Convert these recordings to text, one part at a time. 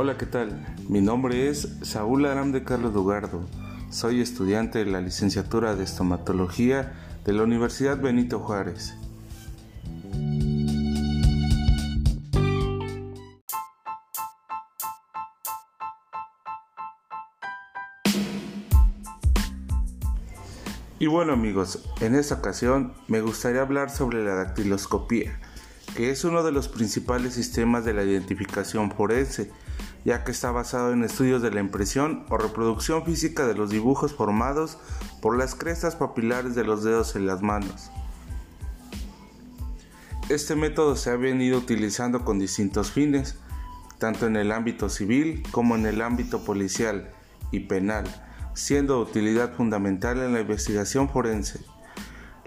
Hola, ¿qué tal? Mi nombre es Saúl Aram de Carlos Dugardo. Soy estudiante de la licenciatura de estomatología de la Universidad Benito Juárez. Y bueno amigos, en esta ocasión me gustaría hablar sobre la dactiloscopía, que es uno de los principales sistemas de la identificación forense, ya que está basado en estudios de la impresión o reproducción física de los dibujos formados por las crestas papilares de los dedos en las manos. Este método se ha venido utilizando con distintos fines, tanto en el ámbito civil como en el ámbito policial y penal siendo de utilidad fundamental en la investigación forense.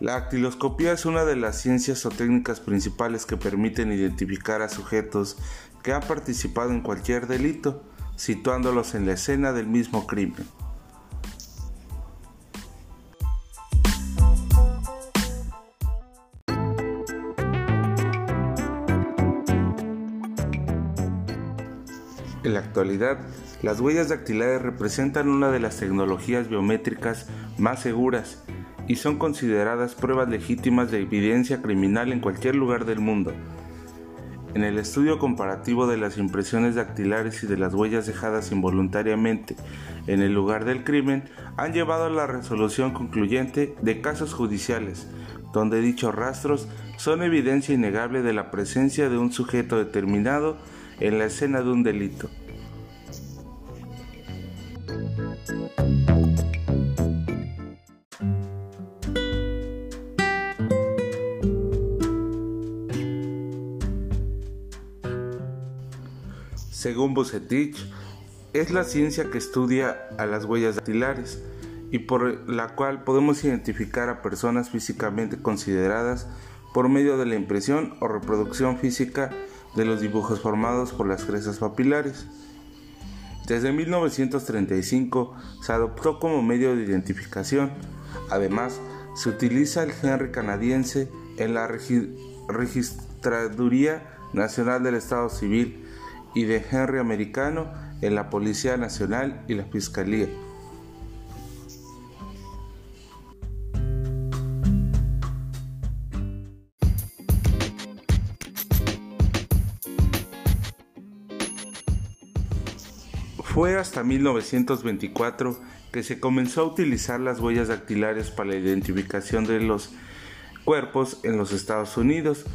La actiloscopía es una de las ciencias o técnicas principales que permiten identificar a sujetos que han participado en cualquier delito, situándolos en la escena del mismo crimen. En la actualidad, las huellas dactilares representan una de las tecnologías biométricas más seguras y son consideradas pruebas legítimas de evidencia criminal en cualquier lugar del mundo. En el estudio comparativo de las impresiones dactilares y de las huellas dejadas involuntariamente en el lugar del crimen han llevado a la resolución concluyente de casos judiciales, donde dichos rastros son evidencia innegable de la presencia de un sujeto determinado en la escena de un delito. Según Bucetich, es la ciencia que estudia a las huellas dactilares y por la cual podemos identificar a personas físicamente consideradas por medio de la impresión o reproducción física de los dibujos formados por las crestas papilares. Desde 1935 se adoptó como medio de identificación. Además, se utiliza el Henry canadiense en la Registraduría Nacional del Estado Civil y de Henry americano en la Policía Nacional y la Fiscalía. Fue hasta 1924 que se comenzó a utilizar las huellas dactilares para la identificación de los cuerpos en los Estados Unidos,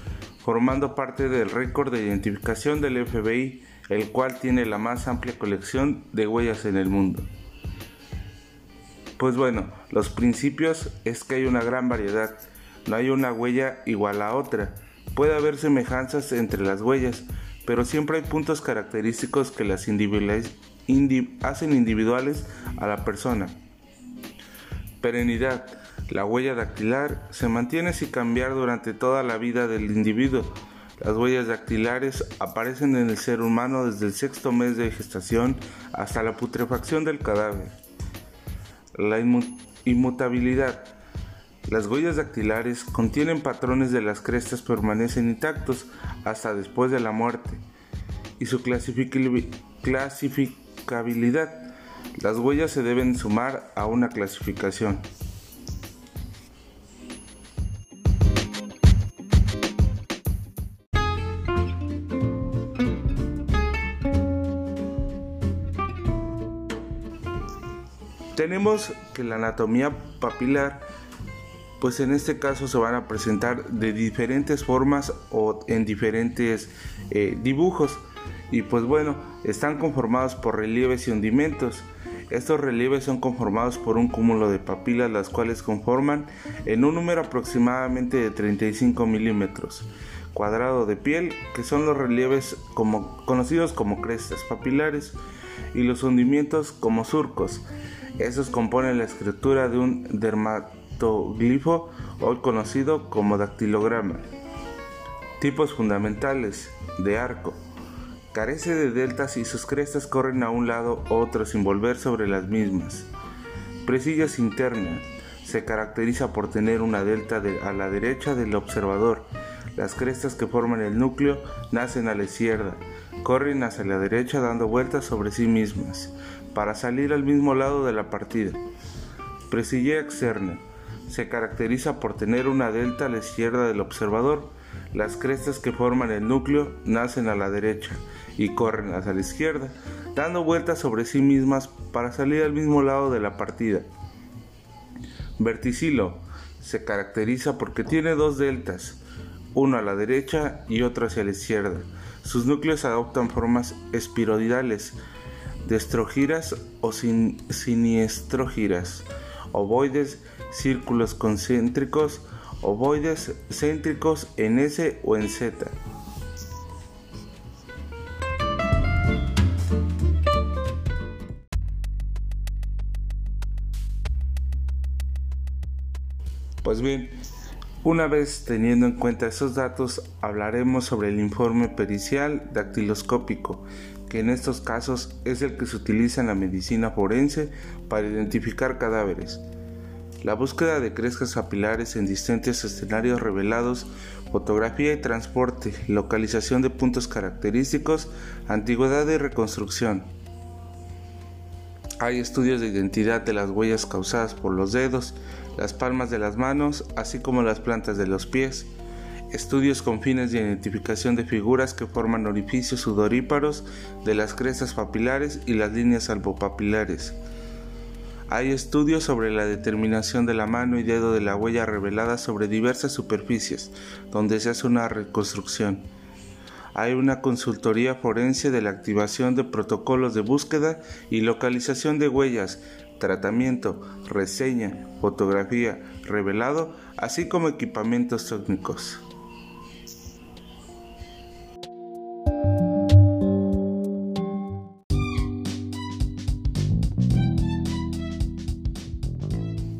formando parte del récord de identificación del FBI, el cual tiene la más amplia colección de huellas en el mundo. Pues bueno, los principios es que hay una gran variedad, no hay una huella igual a otra. Puede haber semejanzas entre las huellas, pero siempre hay puntos característicos que las hacen individuales a la persona. Perenidad. La huella dactilar se mantiene sin cambiar durante toda la vida del individuo. Las huellas dactilares aparecen en el ser humano desde el sexto mes de gestación hasta la putrefacción del cadáver. La inmutabilidad. Las huellas dactilares contienen patrones de las crestas permanecen intactos hasta después de la muerte. Y su clasificabilidad. Las huellas se deben sumar a una clasificación. Tenemos que la anatomía papilar, pues en este caso se van a presentar de diferentes formas o en diferentes eh, dibujos. Y pues bueno, están conformados por relieves y hundimentos. Estos relieves son conformados por un cúmulo de papilas, las cuales conforman en un número aproximadamente de 35 milímetros cuadrado de piel, que son los relieves como, conocidos como crestas papilares, y los hundimientos como surcos. Estos componen la escritura de un dermatoglifo, hoy conocido como dactilograma. Tipos fundamentales de arco. Carece de deltas y sus crestas corren a un lado u otro sin volver sobre las mismas. Presillas internas. Se caracteriza por tener una delta a la derecha del observador. Las crestas que forman el núcleo nacen a la izquierda, corren hacia la derecha dando vueltas sobre sí mismas, para salir al mismo lado de la partida. Presilla externa. Se caracteriza por tener una delta a la izquierda del observador. Las crestas que forman el núcleo nacen a la derecha y corren hacia la izquierda, dando vueltas sobre sí mismas para salir al mismo lado de la partida. Verticilo se caracteriza porque tiene dos deltas, uno a la derecha y otro hacia la izquierda. Sus núcleos adoptan formas espiroidales, destrogiras o sin, siniestrogiras, ovoides, círculos concéntricos, ovoides céntricos en S o en Z. Pues bien, una vez teniendo en cuenta esos datos, hablaremos sobre el informe pericial dactiloscópico, que en estos casos es el que se utiliza en la medicina forense para identificar cadáveres. La búsqueda de crestas capilares en distintos escenarios revelados, fotografía y transporte, localización de puntos característicos, antigüedad y reconstrucción. Hay estudios de identidad de las huellas causadas por los dedos, las palmas de las manos, así como las plantas de los pies. Estudios con fines de identificación de figuras que forman orificios sudoríparos de las crestas papilares y las líneas albopapilares. Hay estudios sobre la determinación de la mano y dedo de la huella revelada sobre diversas superficies, donde se hace una reconstrucción hay una consultoría forense de la activación de protocolos de búsqueda y localización de huellas, tratamiento, reseña, fotografía, revelado, así como equipamientos técnicos.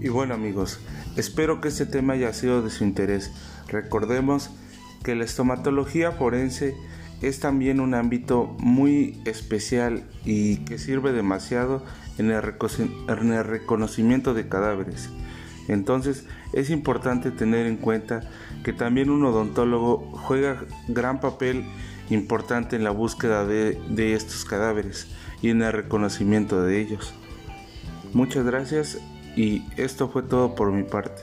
Y bueno amigos, espero que este tema haya sido de su interés. Recordemos que la estomatología forense es también un ámbito muy especial y que sirve demasiado en el, reconocimiento de cadáveres. Entonces es importante tener en cuenta que también un odontólogo juega gran papel importante en la búsqueda de, de estos cadáveres y en el reconocimiento de ellos. Muchas gracias y esto fue todo por mi parte.